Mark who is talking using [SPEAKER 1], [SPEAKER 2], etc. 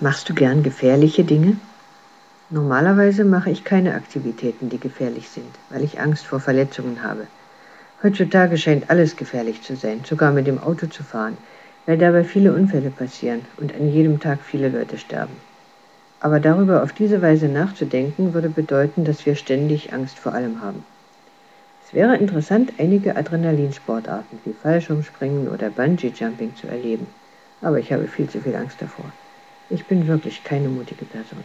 [SPEAKER 1] Machst du gern gefährliche Dinge? Normalerweise mache ich keine Aktivitäten, die gefährlich sind, weil ich Angst vor Verletzungen habe. Heutzutage scheint alles gefährlich zu sein, sogar mit dem Auto zu fahren, weil dabei viele Unfälle passieren und an jedem Tag viele Leute sterben. Aber darüber auf diese Weise nachzudenken, würde bedeuten, dass wir ständig Angst vor allem haben. Es wäre interessant, einige Adrenalinsportarten wie Fallschirmspringen oder Bungee-Jumping zu erleben, aber ich habe viel zu viel Angst davor. Ich bin wirklich keine mutige Person.